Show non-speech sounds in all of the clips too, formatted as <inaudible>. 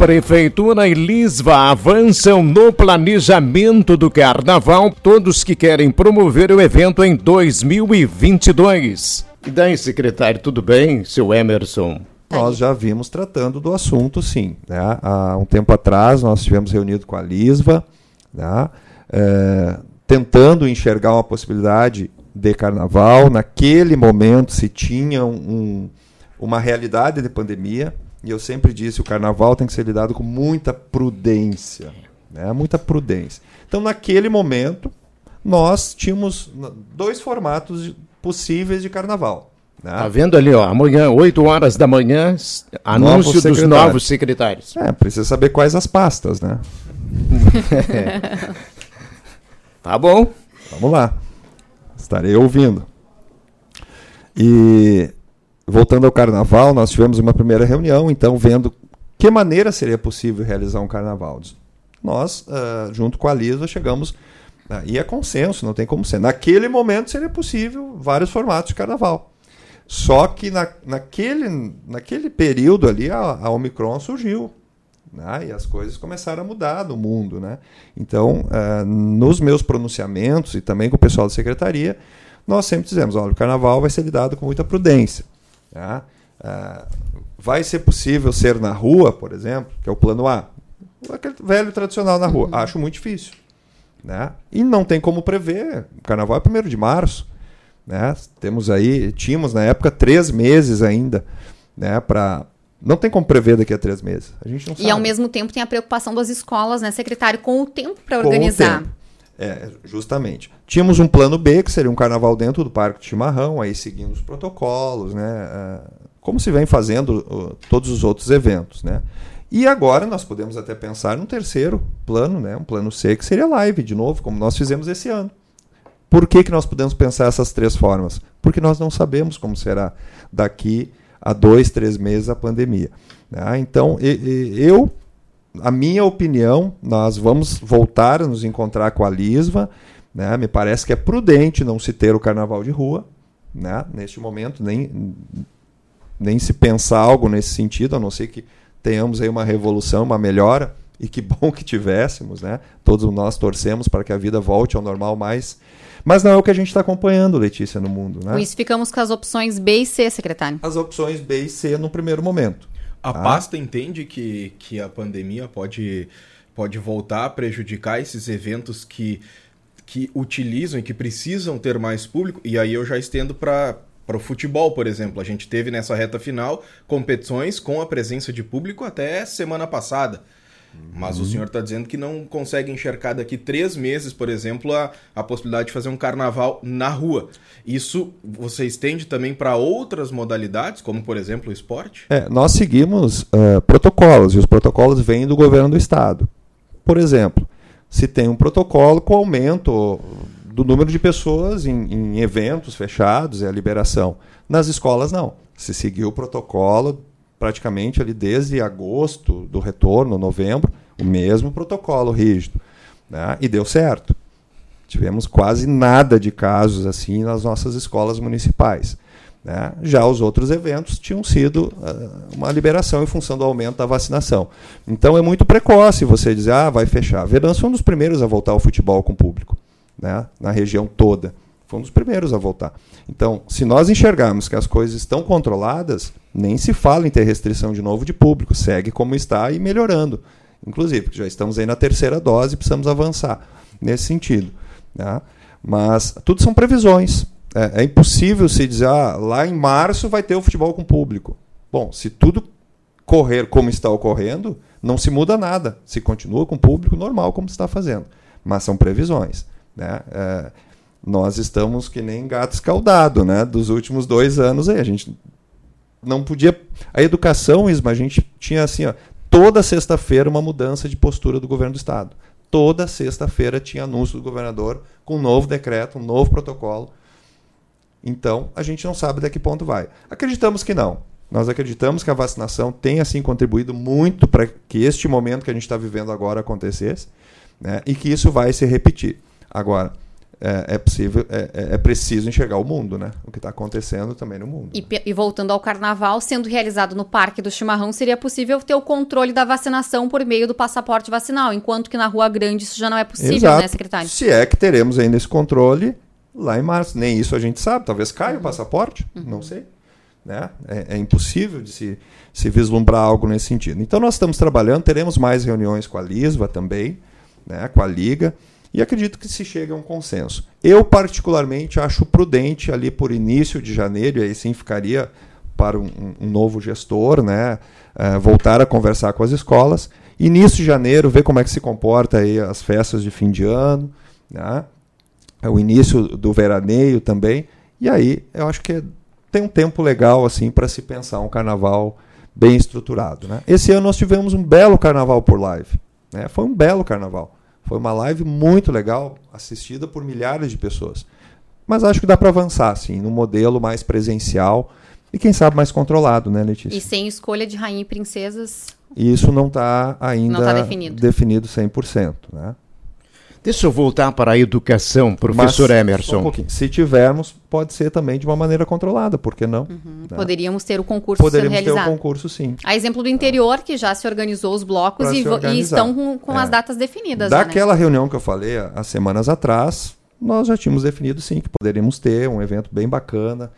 Prefeitura e Lisva avançam no planejamento do carnaval, todos que querem promover o evento em 2022. E daí, secretário, tudo bem, seu Emerson? Nós já vimos tratando do assunto, sim. Né? Há um tempo atrás, nós tivemos reunido com a Lisva, né? é, tentando enxergar uma possibilidade de carnaval. Naquele momento se tinha um, uma realidade de pandemia, e eu sempre disse, o carnaval tem que ser lidado com muita prudência. Né? Muita prudência. Então, naquele momento, nós tínhamos dois formatos possíveis de carnaval. Né? Tá vendo ali, ó, amanhã, 8 horas da manhã, anúncio dos novos secretários. É, precisa saber quais as pastas, né? <laughs> tá bom. Vamos lá. Estarei ouvindo. E voltando ao carnaval, nós tivemos uma primeira reunião, então, vendo que maneira seria possível realizar um carnaval. Nós, uh, junto com a Lisa, chegamos. Uh, e é consenso, não tem como ser. Naquele momento seria possível vários formatos de carnaval. Só que na, naquele, naquele período ali a, a Omicron surgiu. Né? E as coisas começaram a mudar no mundo. Né? Então, uh, nos meus pronunciamentos e também com o pessoal da secretaria, nós sempre dizemos: olha, o carnaval vai ser lidado com muita prudência. Tá? Uh, vai ser possível ser na rua, por exemplo, que é o plano A? Aquele velho tradicional na rua. Uhum. Acho muito difícil. Né? E não tem como prever. O carnaval é 1 de março. Né? Temos aí, tínhamos na época três meses ainda né, para não tem como prever daqui a três meses. A gente não sabe. E ao mesmo tempo tem a preocupação das escolas, né, secretário, com o tempo para organizar. É, justamente. Tínhamos um plano B, que seria um carnaval dentro do Parque de Chimarrão, aí seguindo os protocolos, né? É, como se vem fazendo todos os outros eventos, né? E agora nós podemos até pensar num terceiro plano, né? Um plano C, que seria live, de novo, como nós fizemos esse ano. Por que, que nós podemos pensar essas três formas? Porque nós não sabemos como será daqui a dois, três meses a pandemia. Né? Então, eu a minha opinião, nós vamos voltar a nos encontrar com a Lisva. Né? Me parece que é prudente não se ter o carnaval de rua, né? neste momento, nem, nem se pensar algo nesse sentido, a não ser que tenhamos aí uma revolução, uma melhora, e que <laughs> bom que tivéssemos, né? Todos nós torcemos para que a vida volte ao normal mais. Mas não é o que a gente está acompanhando, Letícia, no mundo. Né? Com isso, ficamos com as opções B e C, secretário. As opções B e C no primeiro momento. A ah. pasta entende que, que a pandemia pode, pode voltar a prejudicar esses eventos que, que utilizam e que precisam ter mais público, e aí eu já estendo para para o futebol, por exemplo. A gente teve nessa reta final competições com a presença de público até semana passada. Mas uhum. o senhor está dizendo que não consegue enxergar daqui três meses, por exemplo, a, a possibilidade de fazer um carnaval na rua. Isso você estende também para outras modalidades, como por exemplo o esporte? É, nós seguimos uh, protocolos, e os protocolos vêm do governo do estado. Por exemplo, se tem um protocolo com aumento do número de pessoas em, em eventos fechados e a liberação. Nas escolas, não. Se seguiu o protocolo praticamente ali desde agosto do retorno, novembro, o mesmo protocolo rígido. Né? E deu certo. Tivemos quase nada de casos assim nas nossas escolas municipais. Né? Já os outros eventos tinham sido uh, uma liberação em função do aumento da vacinação. Então é muito precoce você dizer, ah, vai fechar. Verança foi um dos primeiros a voltar ao futebol com público, né? na região toda. Foi um dos primeiros a voltar. Então, se nós enxergarmos que as coisas estão controladas, nem se fala em ter restrição de novo de público, segue como está e melhorando. Inclusive, já estamos aí na terceira dose e precisamos avançar nesse sentido. Né? Mas tudo são previsões. É, é, impossível se dizer, ah, lá em março vai ter o futebol com público. Bom, se tudo correr como está ocorrendo, não se muda nada. Se continua com público normal como está fazendo. Mas são previsões. Né? É, nós estamos que nem gato escaldado, né? Dos últimos dois anos aí. A gente não podia. A educação, Isma, a gente tinha assim, ó, toda sexta-feira uma mudança de postura do governo do Estado. Toda sexta-feira tinha anúncio do governador com um novo decreto, um novo protocolo. Então, a gente não sabe até que ponto vai. Acreditamos que não. Nós acreditamos que a vacinação tem assim contribuído muito para que este momento que a gente está vivendo agora acontecesse né, e que isso vai se repetir. Agora, é, é possível, é, é, é preciso enxergar o mundo, né? O que está acontecendo também no mundo. E, e, voltando ao carnaval, sendo realizado no Parque do Chimarrão, seria possível ter o controle da vacinação por meio do passaporte vacinal, enquanto que na Rua Grande isso já não é possível, Exato. né, secretário? Se é que teremos ainda esse controle lá em março. Nem isso a gente sabe. Talvez caia uhum. o passaporte, uhum. não sei. Né? É, é, impossível de se, se vislumbrar algo nesse sentido. Então nós estamos trabalhando, teremos mais reuniões com a Lisva também, né, com a Liga e acredito que se chegue a um consenso. Eu, particularmente, acho prudente ali por início de janeiro, e aí sim ficaria para um, um novo gestor, né, uh, voltar a conversar com as escolas. Início de janeiro, ver como é que se comporta aí as festas de fim de ano, né, o início do veraneio também. E aí, eu acho que tem um tempo legal assim para se pensar um carnaval bem estruturado. Né? Esse ano nós tivemos um belo carnaval por live. Né? Foi um belo carnaval. Foi uma live muito legal, assistida por milhares de pessoas. Mas acho que dá para avançar, sim, num modelo mais presencial e, quem sabe, mais controlado, né, Letícia? E sem escolha de rainha e princesas. Isso não está ainda não tá definido. definido 100%. Né? Deixa eu voltar para a educação, professor Mas, Emerson. Um se tivermos, pode ser também de uma maneira controlada, por que não? Uhum. Né? Poderíamos ter o concurso Poderíamos sendo realizado. ter o concurso, sim. A exemplo do interior, que já se organizou os blocos e, e, estão com, com é. as datas definidas. Daquela já, né? reunião que eu falei há semanas atrás, nós já tínhamos definido, sim, que poderíamos ter um evento bem bacana,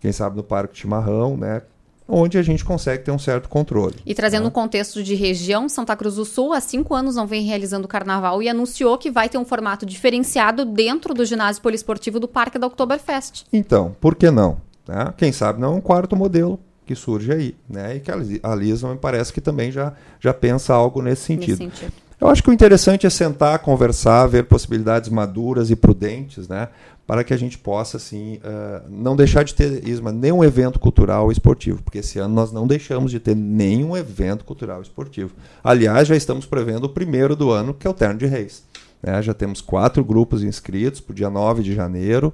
quem sabe no Parque Chimarrão, né? Onde a gente consegue ter um certo controle. E trazendo né? um contexto de região, Santa Cruz do Sul há cinco anos não vem realizando o carnaval e anunciou que vai ter um formato diferenciado dentro do ginásio poliesportivo do Parque da Oktoberfest. Então, por que não? Né? Quem sabe não é um quarto modelo que surge aí, né? E que a Lisa me parece que também já, já pensa algo nesse sentido. Nesse sentido. Eu acho que o interessante é sentar, conversar, ver possibilidades maduras e prudentes, né? Para que a gente possa assim uh, não deixar de ter Isma nenhum evento cultural esportivo, porque esse ano nós não deixamos de ter nenhum evento cultural esportivo. Aliás, já estamos prevendo o primeiro do ano, que é o Terno de Reis. Né? Já temos quatro grupos inscritos para o dia 9 de janeiro.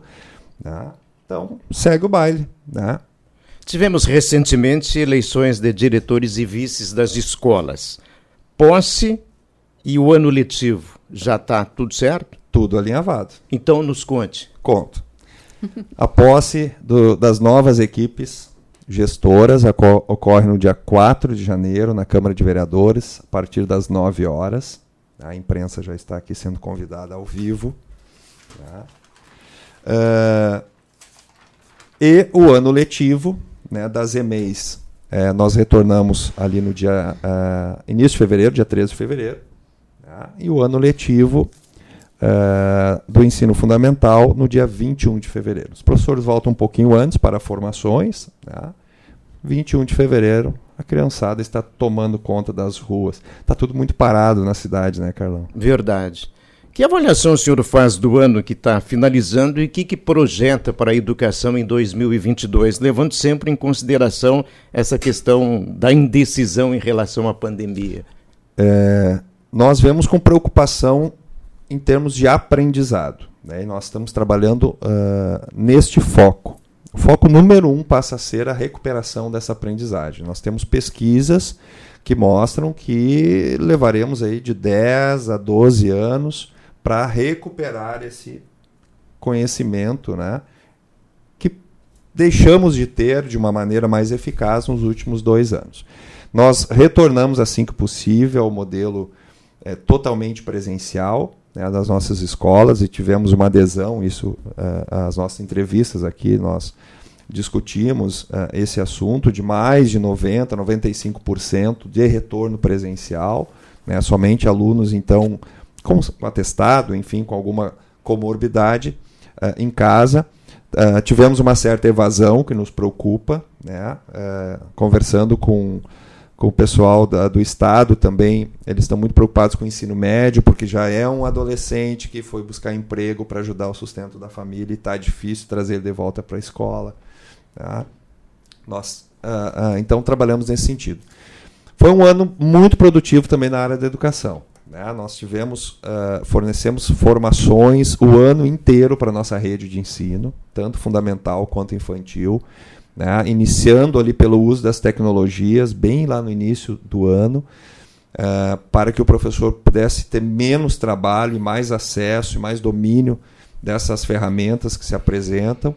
Né? Então, segue o baile. Né? Tivemos recentemente eleições de diretores e vices das escolas. Posse e o ano letivo. Já está tudo certo? Tudo alinhavado. Então nos conte. Conto. A posse do, das novas equipes gestoras ocorre no dia 4 de janeiro na Câmara de Vereadores, a partir das 9 horas. A imprensa já está aqui sendo convidada ao vivo. Uh, e o ano letivo né, das EMEIs. É, nós retornamos ali no dia uh, início de fevereiro, dia 13 de fevereiro. Tá? E o ano letivo uh, do ensino fundamental no dia 21 de fevereiro. Os professores voltam um pouquinho antes para formações. Né? 21 de fevereiro, a criançada está tomando conta das ruas. Está tudo muito parado na cidade, né, Carlão? Verdade. Que avaliação o senhor faz do ano que está finalizando e o que, que projeta para a educação em 2022, levando sempre em consideração essa questão da indecisão em relação à pandemia? É, nós vemos com preocupação em termos de aprendizado. Né? E nós estamos trabalhando uh, neste foco. O foco número um passa a ser a recuperação dessa aprendizagem. Nós temos pesquisas que mostram que levaremos aí de 10 a 12 anos para recuperar esse conhecimento né, que deixamos de ter de uma maneira mais eficaz nos últimos dois anos. Nós retornamos assim que possível ao modelo é, totalmente presencial, né, das nossas escolas e tivemos uma adesão, isso, as nossas entrevistas aqui, nós discutimos uh, esse assunto de mais de 90%, 95% de retorno presencial, né, somente alunos, então, com atestado, enfim, com alguma comorbidade uh, em casa. tivemos uma certa evasão que nos preocupa, né, conversando com com o pessoal da, do Estado também, eles estão muito preocupados com o ensino médio, porque já é um adolescente que foi buscar emprego para ajudar o sustento da família e está difícil trazer ele de volta para a escola. Tá? Nós, uh, uh, então, trabalhamos nesse sentido. Foi um ano muito produtivo também na área da educação. Né? Nós tivemos, uh, fornecemos formações o ano inteiro para a nossa rede de ensino, tanto fundamental quanto infantil né? iniciando ali pelo uso das tecnologias, bem lá no início do ano, uh, para que o professor pudesse ter menos trabalho e mais acesso e mais domínio dessas ferramentas que se apresentam.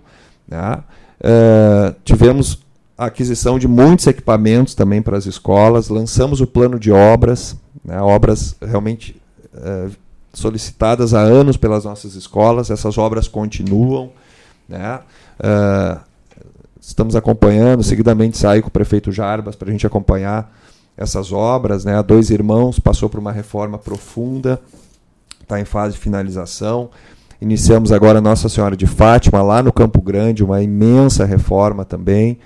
Né? Uh, tivemos a aquisição de muitos equipamentos também para as escolas, lançamos o plano de obras, né? obras realmente uh, solicitadas há anos pelas nossas escolas, essas obras continuam. Né? Uh, estamos acompanhando, seguidamente saio com o prefeito Jarbas para a gente acompanhar essas obras. Né? A Dois Irmãos passou por uma reforma profunda, está em fase de finalização. Iniciamos agora Nossa Senhora de Fátima, lá no Campo Grande, uma imensa reforma também.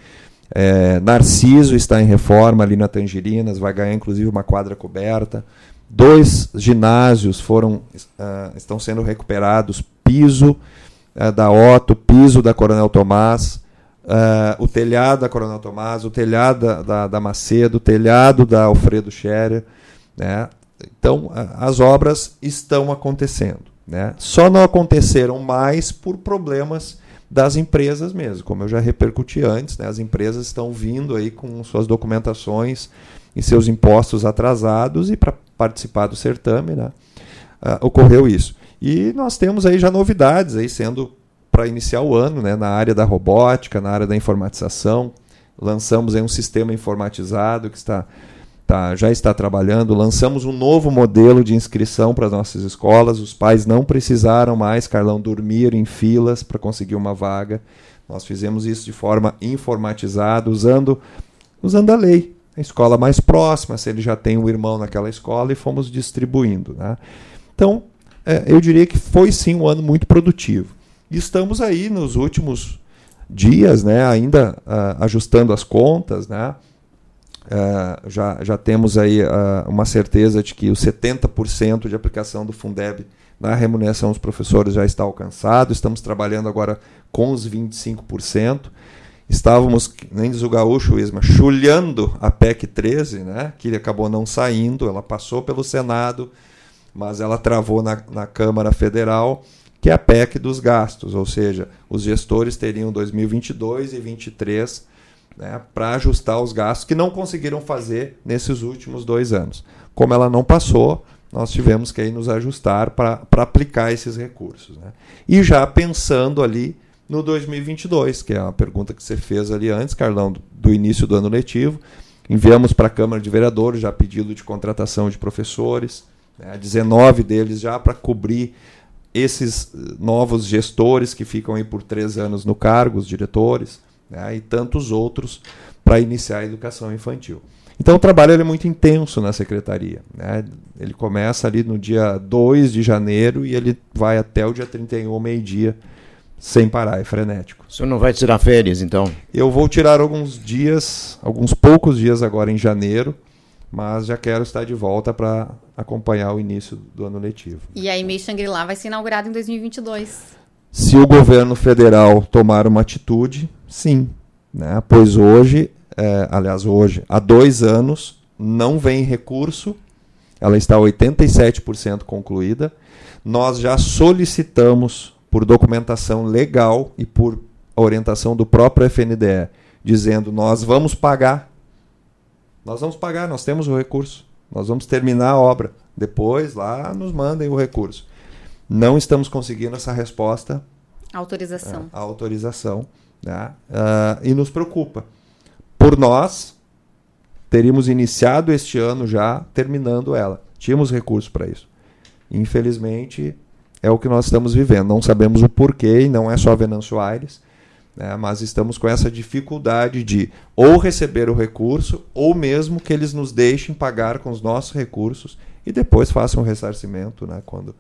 É, Narciso está em reforma ali na Tangerinas, vai ganhar inclusive uma quadra coberta. Dois ginásios foram, uh, estão sendo recuperados, piso uh, da Otto, piso da Coronel Tomás, uh, o telhado da Coronel Tomás, o telhado da, da, Macedo, o telhado da Alfredo Scherer. Né? Então, as obras estão acontecendo. Né? Só não aconteceram mais por problemas das empresas mesmo, como eu já repercuti antes, né? as empresas estão vindo aí com suas documentações e seus impostos atrasados e para participar do certame, né? Uh, ocorreu isso. E nós temos aí já novidades aí sendo para iniciar o ano, né? na área da robótica, na área da informatização, lançamos aí um sistema informatizado que está tá, já está trabalhando. Lançamos um novo modelo de inscrição para as nossas escolas. Os pais não precisaram mais, Carlão, dormir em filas para conseguir uma vaga. Nós fizemos isso de forma informatizada, usando, usando a lei. A escola mais próxima, se ele já tem um irmão naquela escola, e fomos distribuindo. Né? Então, é, eu diria que foi sim um ano muito produtivo. E estamos aí nos últimos dias, né, ainda uh, ajustando as contas, né, Uh, já, já temos aí uh, uma certeza de que os 70% de aplicação do Fundeb na remuneração dos professores já está alcançado. Estamos trabalhando agora com os 25%. Estávamos, nem diz o gaúcho, Isma, chulhando a PEC 13, né, que acabou não saindo, ela passou pelo Senado, mas ela travou na, na Câmara Federal, que é a PEC dos gastos, ou seja, os gestores teriam 2022 e 2023 né, para ajustar os gastos que não conseguiram fazer nesses últimos dois anos. Como ela não passou, nós tivemos que aí nos ajustar para aplicar esses recursos. Né? E já pensando ali no 2022, que é a pergunta que você fez ali antes, Carlão, do início do ano letivo, enviamos para a Câmara de Vereadores já pedido de contratação de professores, né, 19 deles já para cobrir esses novos gestores que ficam aí por três anos no cargo, os diretores né, e tantos outros para iniciar a educação infantil. Então o trabalho é muito intenso na secretaria. Né? Ele começa ali no dia 2 de janeiro e ele vai até o dia 31, meio-dia, sem parar, é frenético. O senhor não vai tirar férias, então? Eu vou tirar alguns dias, alguns poucos dias agora em janeiro, mas já quero estar de volta para acompanhar o início do ano letivo. E a EMEI Shangri-La vai ser inaugurada em 2022. Se o governo federal tomar uma atitude, sim. Né? Pois hoje, é, aliás, hoje, há dois anos, não vem recurso, ela está 87% concluída. Nós já solicitamos por documentação legal e por orientação do próprio FNDE, dizendo nós vamos pagar. Nós vamos pagar, nós temos o recurso. Nós vamos terminar a obra. Depois, lá, nos mandem o recurso. Não estamos conseguindo essa resposta. Autorização. É, a autorização. Né? Uh, e nos preocupa. Por nós, teríamos iniciado este ano já terminando ela. Tínhamos recursos para isso. Infelizmente, é o que nós estamos vivendo. Não sabemos o porquê, e não é só Venâncio Aires, né? mas estamos com essa dificuldade de ou receber o recurso, ou mesmo que eles nos deixem pagar com os nossos recursos e depois façam o ressarcimento né? quando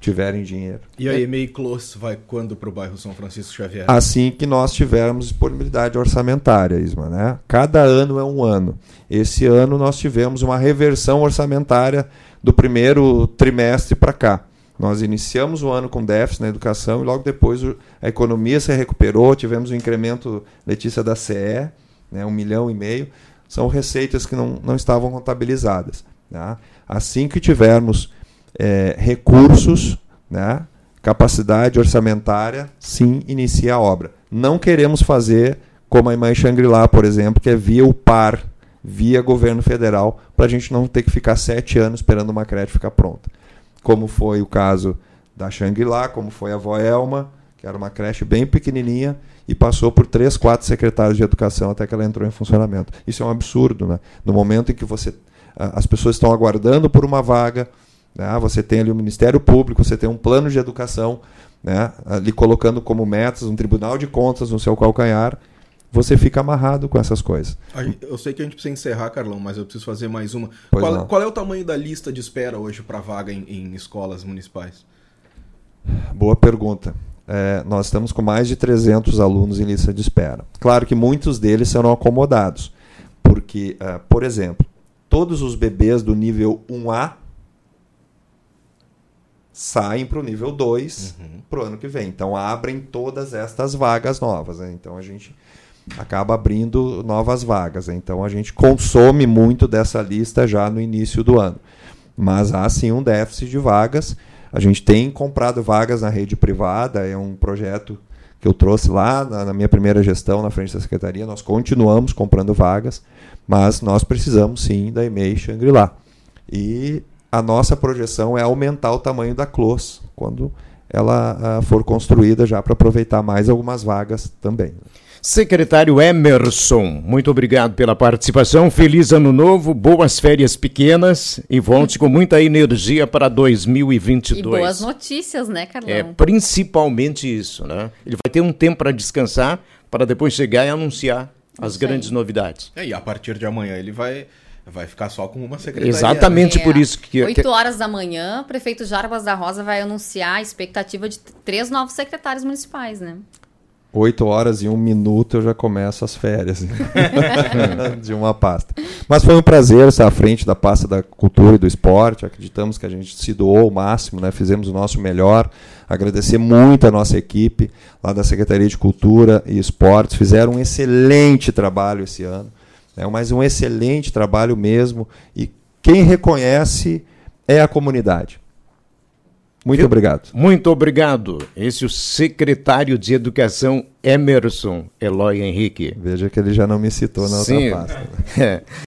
tiverem dinheiro. E a EMEI Close vai quando para o bairro São Francisco Xavier? Assim que nós tivermos disponibilidade orçamentária, Isma. Né? Cada ano é um ano. Esse ano nós tivemos uma reversão orçamentária do primeiro trimestre para cá. Nós iniciamos o ano com déficit na educação e logo depois a economia se recuperou, tivemos um incremento, Letícia, da CE, né, um milhão e meio. São receitas que não, não estavam contabilizadas. Né? Assim que tivermos é, recursos, né, capacidade orçamentária, sim, inicia a obra. Não queremos fazer como a Imã Shangri-La, por exemplo, que é via o PAR, via governo federal, para a gente não ter que ficar sete anos esperando uma crédito ficar pronta. Como foi o caso da Shangri-La, como foi a Voelma, que era uma creche bem pequenininha, e passou por três, quatro secretários de educação até que ela entrou em funcionamento. Isso é um absurdo, né? No momento em que você as pessoas estão aguardando por uma vaga, né? você tem ali o Ministério Público, você tem um plano de educação, né? ali colocando como metas um tribunal de contas no seu calcanhar, você fica amarrado com essas coisas. Eu sei que a gente precisa encerrar, Carlão, mas eu preciso fazer mais uma. Qual, qual, é o tamanho da lista de espera hoje para vaga em, em escolas municipais? Boa pergunta é, nós estamos com mais de 300 alunos em lista de espera. Claro que muitos deles serão acomodados, porque, uh, por exemplo, todos os bebês do nível 1A saem para o nível 2 uhum. para o ano que vem. Então abrem todas estas vagas novas. Né? Então a gente acaba abrindo novas vagas. Né? Então a gente consome muito dessa lista já no início do ano. Mas há sim um déficit de vagas a gente tem comprado vagas na rede privada, é um projeto que eu trouxe lá na, minha primeira gestão na frente da secretaria. Nós continuamos comprando vagas, mas nós precisamos sim da EMEI Shangri-La. E a nossa projeção é aumentar o tamanho da CLOS quando ela uh, for construída já para aproveitar mais algumas vagas também. Secretário Emerson, muito obrigado pela participação. Feliz ano novo, boas férias pequenas e volte com muita energia para 2022. E boas notícias, né, Carlão? É, principalmente isso, né? Ele vai ter um tempo para descansar, para depois chegar e anunciar as grandes novidades. É, e a partir de amanhã ele vai vai ficar só com uma secretaria. Exatamente é, por isso que... 8 horas da manhã, o prefeito Jarbas da Rosa vai anunciar a expectativa de três novos secretários municipais, né? 8 horas e um minuto eu já começo as férias <laughs> de uma pasta. Mas foi um prazer estar à frente da pasta da cultura e do esporte. Acreditamos que a gente se doou o máximo, né? fizemos o nosso melhor. Agradecer muito a nossa equipe lá da Secretaria de Cultura e Esportes. Fizeram um excelente trabalho esse ano, né? mas um excelente trabalho mesmo. E quem reconhece é a comunidade. Muito Eu, obrigado. Muito obrigado. Esse é o secretário de Educação, Emerson Eloy Henrique. Veja que ele já não me citou na Sim. outra pasta. <laughs> É.